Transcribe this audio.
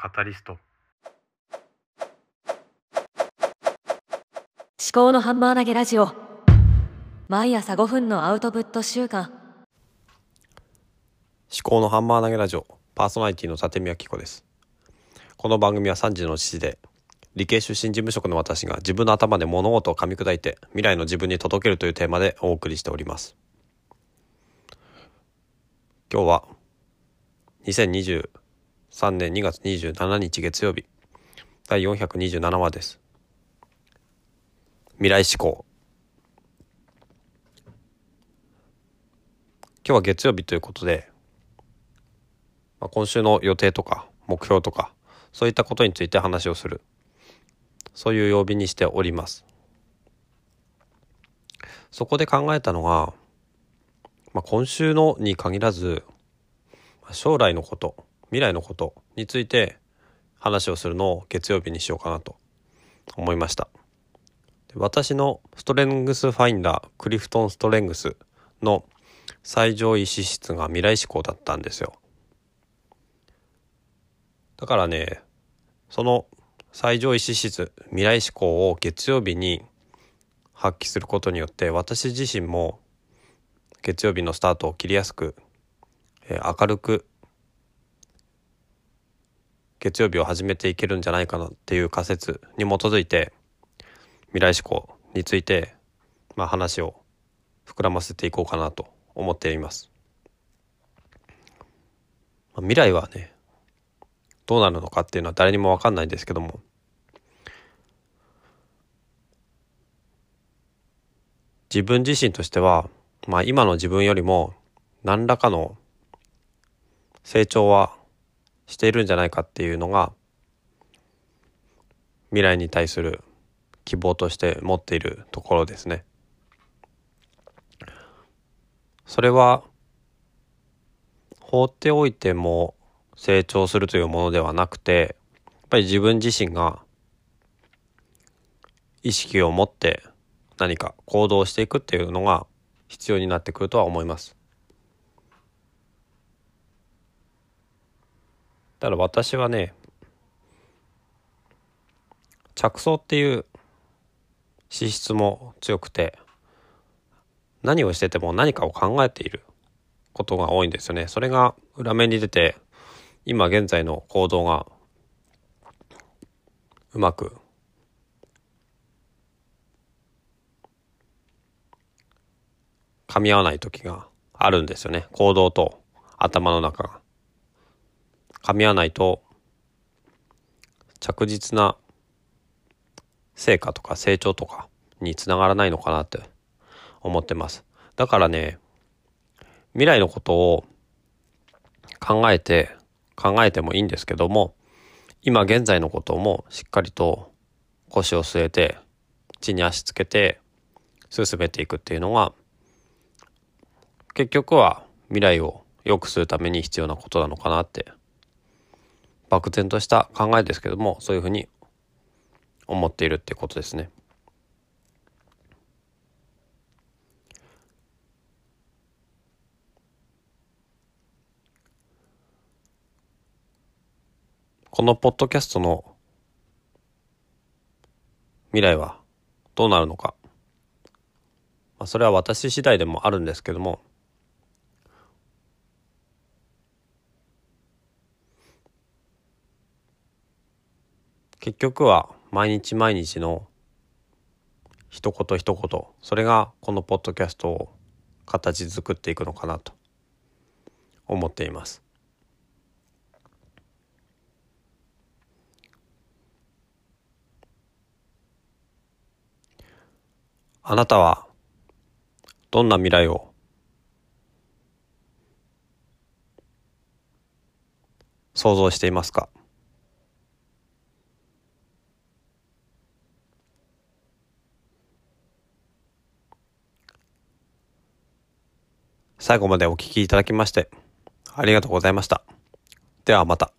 カタリスト。思考のハンマー投げラジオ。毎朝5分のアウトプット週間。思考のハンマー投げラジオ。パーソナリティの立宮紀子です。この番組は3時の父で理系出身事務職の私が自分の頭で物事を噛み砕いて未来の自分に届けるというテーマでお送りしております。今日は3年2月27日月曜日。第427話です。未来志向今日は月曜日ということで、まあ、今週の予定とか目標とかそういったことについて話をする。そういう曜日にしております。そこで考えたのが、まあ、今週のに限らず将来のこと。未来のことについて話をするのを月曜日にしようかなと思いました。私のストレングスファインダークリフトンストレングスの最上位資質が未来志向だったんですよ。だからねその最上位資質未来志向を月曜日に発揮することによって私自身も月曜日のスタートを切りやすく、えー、明るく月曜日を始めていけるんじゃないかなっていう仮説に基づいて未来志向について、まあ、話を膨らませていこうかなと思っています。まあ、未来はねどうなるのかっていうのは誰にも分かんないんですけども自分自身としては、まあ、今の自分よりも何らかの成長はしているんじゃないかっていうのが未来に対する希望として持っているところですね。それは放っておいても成長するというものではなくてやっぱり自分自身が意識を持って何か行動していくっていうのが必要になってくるとは思います。だから私はね着想っていう資質も強くて何をしてても何かを考えていることが多いんですよね。それが裏面に出て今現在の行動がうまく噛み合わない時があるんですよね。行動と頭の中が。噛み合わないと着実な成果とか成長とかにつながらないのかなって思ってます。だからね、未来のことを考えて、考えてもいいんですけども、今現在のこともしっかりと腰を据えて、地に足つけて進めていくっていうのが、結局は未来を良くするために必要なことなのかなって漠然とした考えですけどもそういうふうに思っているってことですね。このポッドキャストの未来はどうなるのか、まあ、それは私次第でもあるんですけども結局は毎日毎日の一言一言それがこのポッドキャストを形作っていくのかなと思っています。あなたはどんな未来を？想像していますか？最後までお聞きいただきまして、ありがとうございました。ではまた。